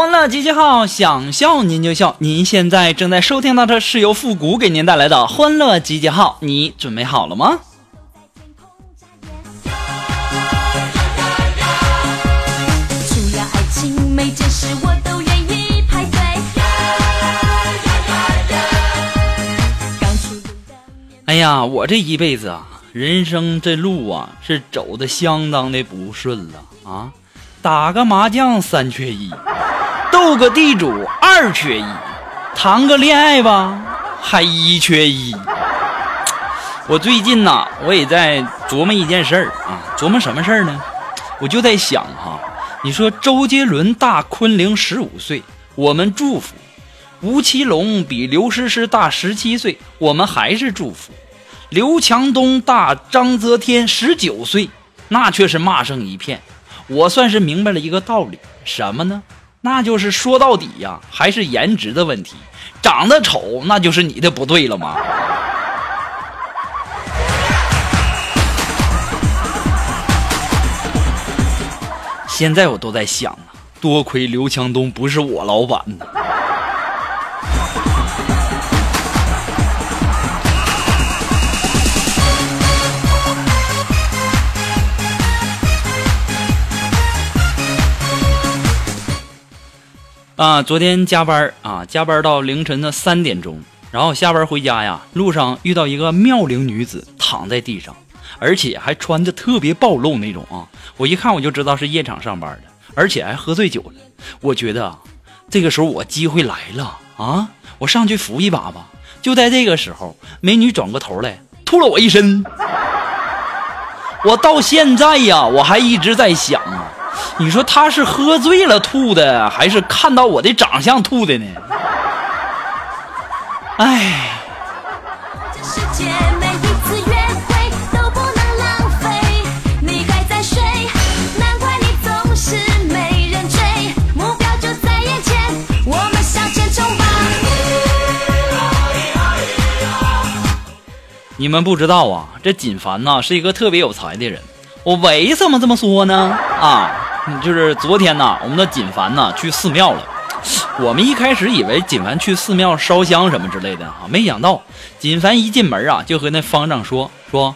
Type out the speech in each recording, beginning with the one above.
欢乐集结号，想笑您就笑。您现在正在收听到的是由复古给您带来的欢乐集结号，你准备好了吗？哎呀，我这一辈子啊，人生这路啊是走的相当的不顺了啊！打个麻将三缺一，斗个地主二缺一，谈个恋爱吧还一缺一。我最近呐，我也在琢磨一件事儿啊，琢磨什么事儿呢？我就在想哈，你说周杰伦大昆凌十五岁，我们祝福；吴奇隆比刘诗诗大十七岁，我们还是祝福；刘强东大张泽天十九岁，那却是骂声一片。我算是明白了一个道理，什么呢？那就是说到底呀，还是颜值的问题。长得丑，那就是你的不对了吗？现在我都在想啊，多亏刘强东不是我老板呢。啊，昨天加班啊，加班到凌晨的三点钟，然后下班回家呀，路上遇到一个妙龄女子躺在地上，而且还穿的特别暴露那种啊，我一看我就知道是夜场上班的，而且还喝醉酒了。我觉得啊，这个时候我机会来了啊，我上去扶一把吧。就在这个时候，美女转过头来吐了我一身。我到现在呀，我还一直在想啊。你说他是喝醉了吐的，还是看到我的长相吐的呢？哎，你，们！不知道啊，这锦凡呐是一个特别有才的人。我为什么这么说呢？啊，就是昨天呐，我们的锦凡呐去寺庙了。我们一开始以为锦凡去寺庙烧香什么之类的啊，没想到锦凡一进门啊，就和那方丈说说：“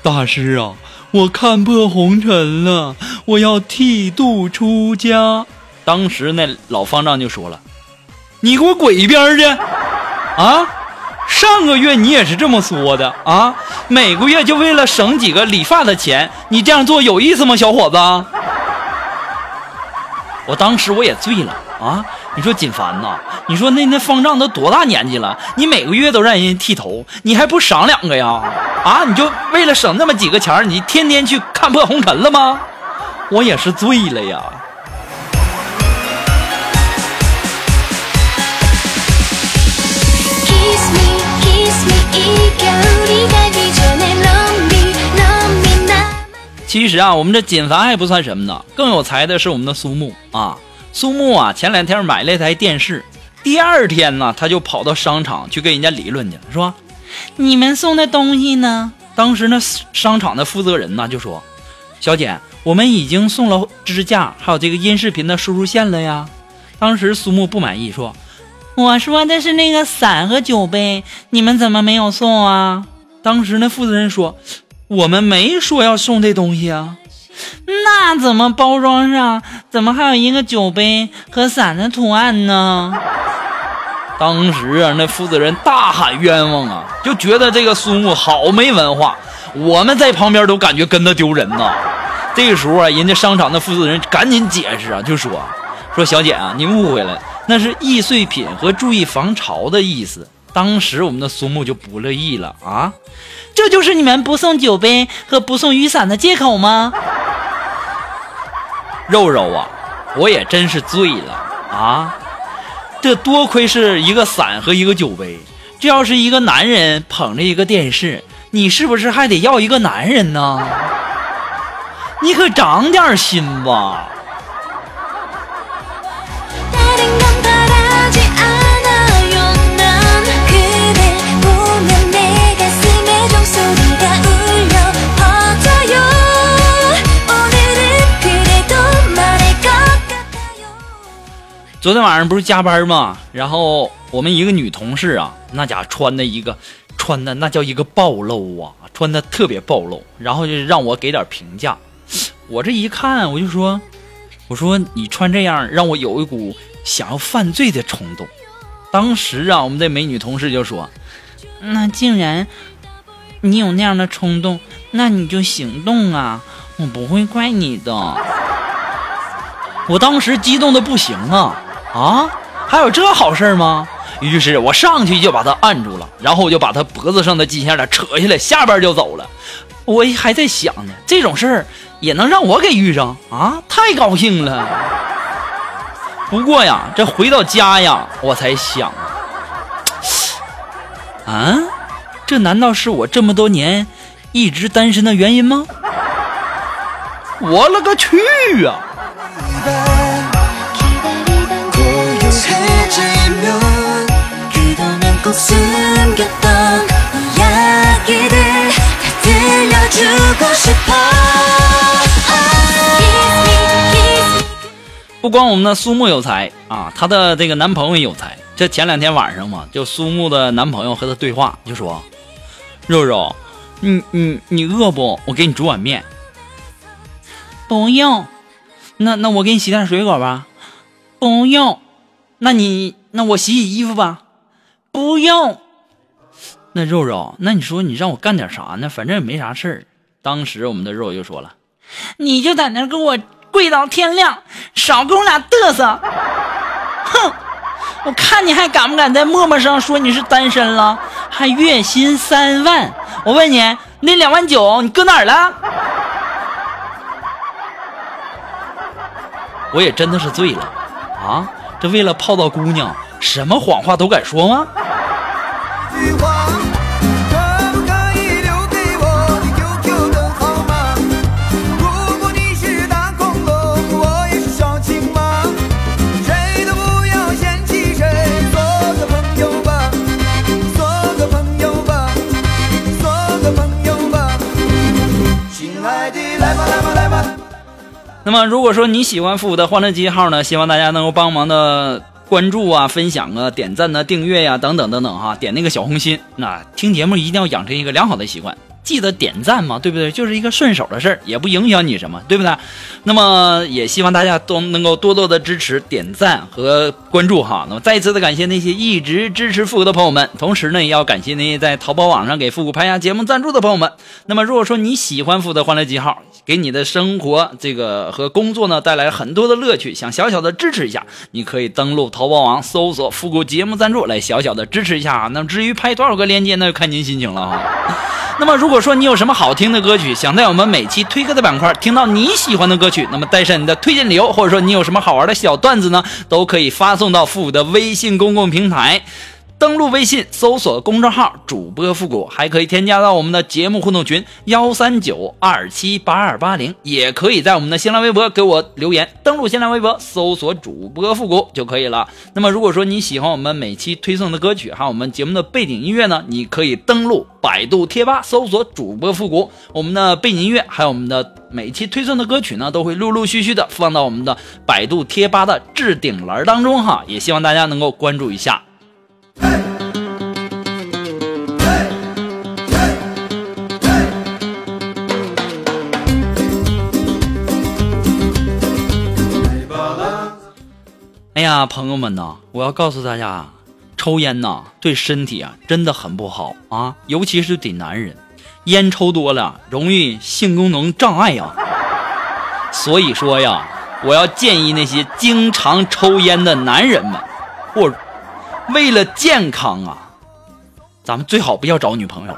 大师啊，我看破红尘了，我要剃度出家。”当时那老方丈就说了：“你给我滚一边去！啊，上个月你也是这么说的啊，每个月就为了省几个理发的钱，你这样做有意思吗，小伙子？”我当时我也醉了啊！你说锦凡呐，你说那那方丈都多大年纪了？你每个月都让人剃头，你还不赏两个呀？啊！你就为了省那么几个钱儿，你天天去看破红尘了吗？我也是醉了呀。Kiss me, kiss me，其实啊，我们这锦凡还不算什么呢，更有才的是我们的苏木啊。苏木啊，前两天买了一台电视，第二天呢，他就跑到商场去跟人家理论去了，说：“你们送的东西呢？”当时呢，商场的负责人呢就说：“小姐，我们已经送了支架，还有这个音视频的输入线了呀。”当时苏木不满意，说：“我说的是那个伞和酒杯，你们怎么没有送啊？”当时那负责人说：“我们没说要送这东西啊。”那怎么包装上怎么还有一个酒杯和伞的图案呢？当时啊，那负责人大喊冤枉啊，就觉得这个苏木好没文化，我们在旁边都感觉跟他丢人呐。这个时候啊，人家商场的负责人赶紧解释啊，就说说小姐啊，您误会了，那是易碎品和注意防潮的意思当时我们的苏木就不乐意了啊，这就是你们不送酒杯和不送雨伞的借口吗？肉肉啊，我也真是醉了啊！这多亏是一个伞和一个酒杯，这要是一个男人捧着一个电视，你是不是还得要一个男人呢？你可长点心吧！昨天晚上不是加班吗？然后我们一个女同事啊，那家穿的一个穿的那叫一个暴露啊，穿的特别暴露，然后就让我给点评价。我这一看，我就说，我说你穿这样让我有一股想要犯罪的冲动。当时啊，我们这美女同事就说：“那竟然你有那样的冲动，那你就行动啊，我不会怪你的。”我当时激动的不行啊啊！还有这好事吗？于是我上去就把他按住了，然后我就把他脖子上的金项链扯下来，下边就走了。我还在想呢，这种事儿也能让我给遇上啊！太高兴了。不过呀，这回到家呀，我才想，啊，这难道是我这么多年一直单身的原因吗？我勒个去啊！그동안 꼭 숨겼던 이야기들 다 들려주고 싶어 Kiss me, kiss me 不光我们的苏木有才啊，她的这个男朋友也有才。这前两天晚上嘛，就苏木的男朋友和她对话，就说：“肉肉，你你你饿不？我给你煮碗面。”不用，那那我给你洗点水果吧。不用，那你那我洗洗衣服吧。 ”不用。那肉肉，那你说你让我干点啥呢？反正也没啥事儿。当时我们的肉就说了：“你就在那给我跪到天亮，少跟我俩嘚瑟！哼，我看你还敢不敢在陌陌上说你是单身了，还月薪三万？我问你，那两万九你搁哪儿了？我也真的是醉了啊！这为了泡到姑娘，什么谎话都敢说吗？那么，如果说你喜欢复古的欢乐集号呢，希望大家能够帮忙的关注啊、分享啊、点赞啊、订阅呀、等等等等哈，点那个小红心。那听节目一定要养成一个良好的习惯，记得点赞嘛，对不对？就是一个顺手的事儿，也不影响你什么，对不对？那么也希望大家都能够多多的支持、点赞和关注哈。那么再一次的感谢那些一直支持复古的朋友们，同时呢，也要感谢那些在淘宝网上给复古拍下节目赞助的朋友们。那么如果说你喜欢复古的欢乐记号，给你的生活这个和工作呢带来很多的乐趣，想小小的支持一下，你可以登录淘宝网搜索“复古节目赞助”来小小的支持一下啊。那么至于拍多少个链接，那就看您心情了哈。那么如果说你有什么好听的歌曲，想在我们每期推歌的板块听到你喜欢的歌曲，那么带上你的推荐理由，或者说你有什么好玩的小段子呢，都可以发送到复古的微信公共平台。登录微信，搜索公众号“主播复古”，还可以添加到我们的节目互动群幺三九二七八二八零，也可以在我们的新浪微博给我留言。登录新浪微博，搜索“主播复古”就可以了。那么，如果说你喜欢我们每期推送的歌曲，还有我们节目的背景音乐呢，你可以登录百度贴吧，搜索“主播复古”，我们的背景音乐还有我们的每期推送的歌曲呢，都会陆陆续续的放到我们的百度贴吧的置顶栏当中哈，也希望大家能够关注一下。呀，朋友们呐，我要告诉大家，抽烟呐对身体啊真的很不好啊，尤其是对男人，烟抽多了容易性功能障碍呀。所以说呀，我要建议那些经常抽烟的男人们，或为了健康啊，咱们最好不要找女朋友。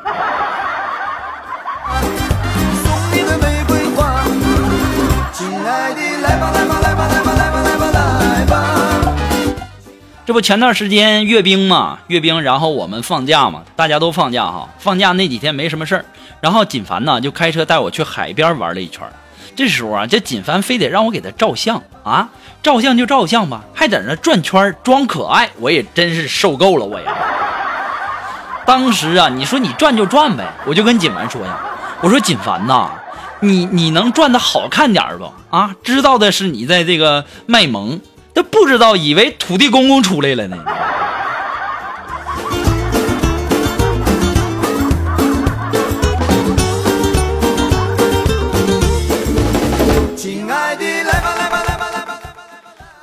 这不前段时间阅兵嘛，阅兵，然后我们放假嘛，大家都放假哈。放假那几天没什么事儿，然后锦凡呢就开车带我去海边玩了一圈儿。这时候啊，这锦凡非得让我给他照相啊，照相就照相吧，还在那转圈儿装可爱，我也真是受够了我呀。当时啊，你说你转就转呗，我就跟锦凡说呀，我说锦凡呐，你你能转的好看点儿不啊？知道的是你在这个卖萌，都不知道以为土地公公出来了呢。亲爱的，来吧来吧来吧来吧来吧。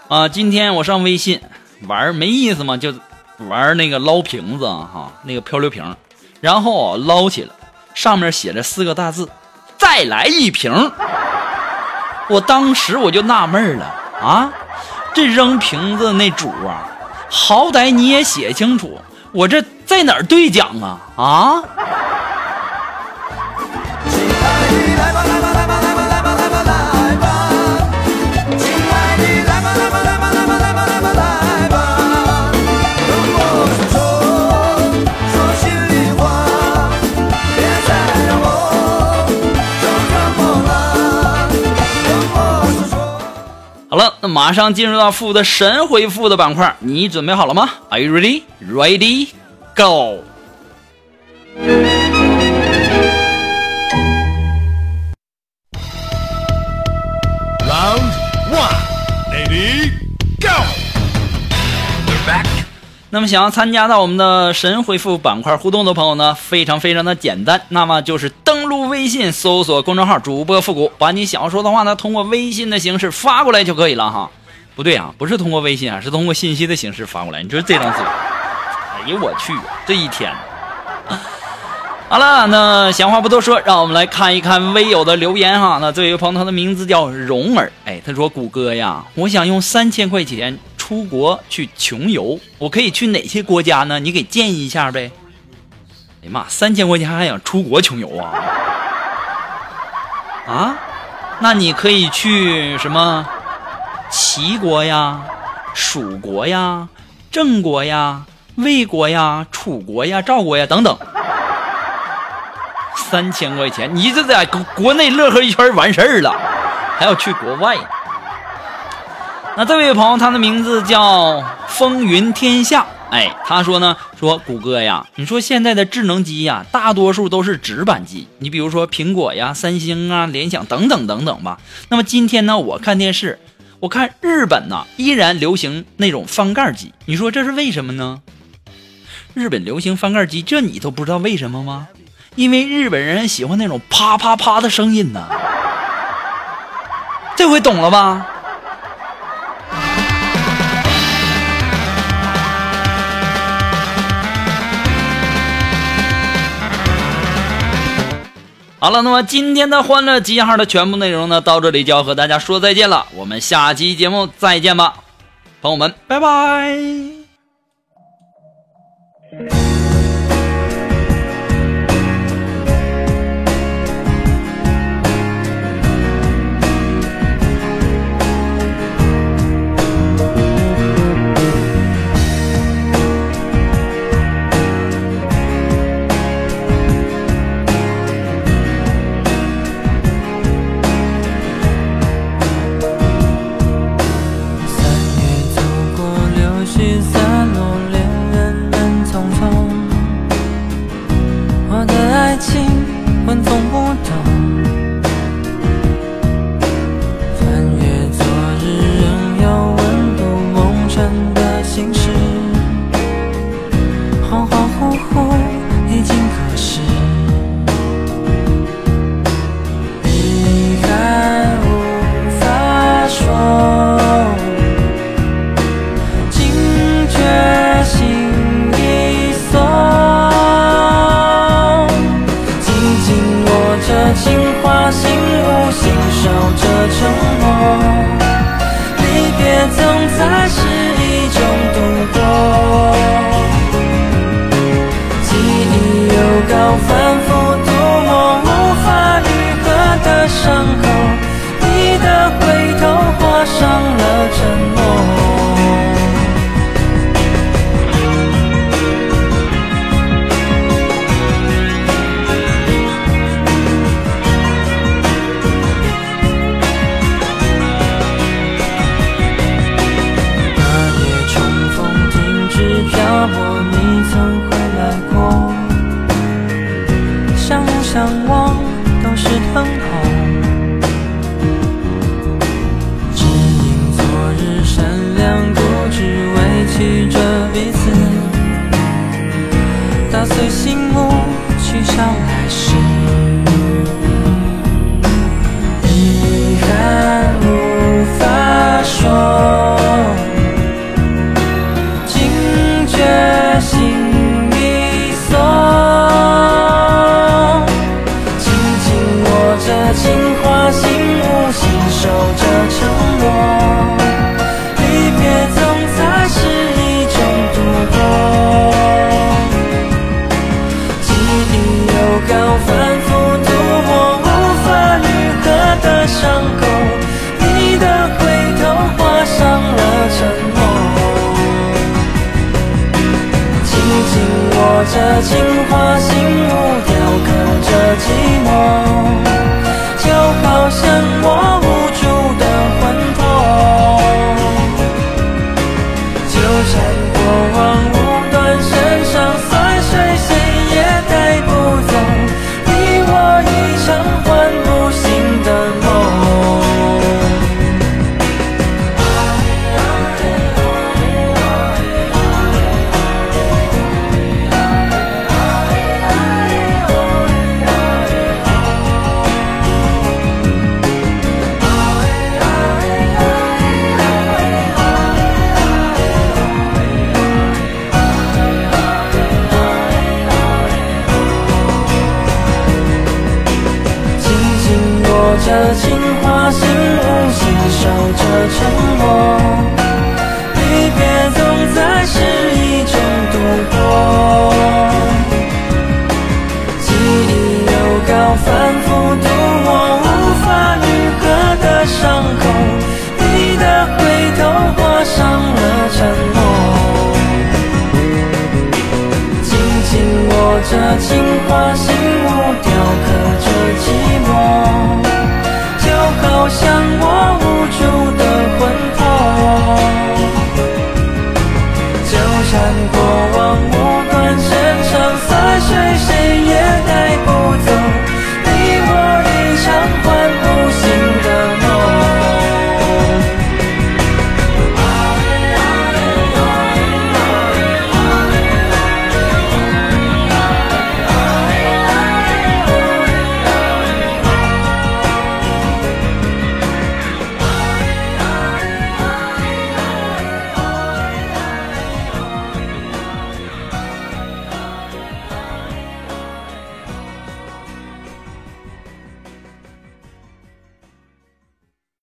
啊，今天我上微信玩没意思嘛，就玩那个捞瓶子啊，哈，那个漂流瓶，然后捞起来，上面写着四个大字：“再来一瓶。”我当时我就纳闷了啊，这扔瓶子那主啊，好歹你也写清楚，我这在哪儿兑奖啊啊！好了，那马上进入到负的神回复的板块，你准备好了吗？Are you ready? Ready? Go! 那么想要参加到我们的神回复板块互动的朋友呢，非常非常的简单，那么就是登录微信搜索公众号主播复古，把你想要说的话呢，通过微信的形式发过来就可以了哈。不对啊，不是通过微信啊，是通过信息的形式发过来。你说这张嘴，哎呦我去，这一天。好了，那闲话不多说，让我们来看一看微友的留言哈。那这位朋友他的名字叫蓉儿，哎，他说：“谷歌呀，我想用三千块钱出国去穷游，我可以去哪些国家呢？你给建议一下呗。”哎呀妈，三千块钱还想出国穷游啊？啊？那你可以去什么齐国呀、蜀国呀、郑国呀、魏国呀、楚国呀、赵国呀等等。三千块钱，你这在国内乐呵一圈完事儿了，还要去国外？那这位朋友，他的名字叫风云天下。哎，他说呢，说谷歌呀，你说现在的智能机呀，大多数都是直板机，你比如说苹果呀、三星啊、联想等等等等吧。那么今天呢，我看电视，我看日本呢依然流行那种翻盖机，你说这是为什么呢？日本流行翻盖机，这你都不知道为什么吗？因为日本人喜欢那种啪啪啪的声音呢。这回懂了吧？好了，那么今天的欢乐集结号的全部内容呢，到这里就要和大家说再见了。我们下期节目再见吧，朋友们，拜拜。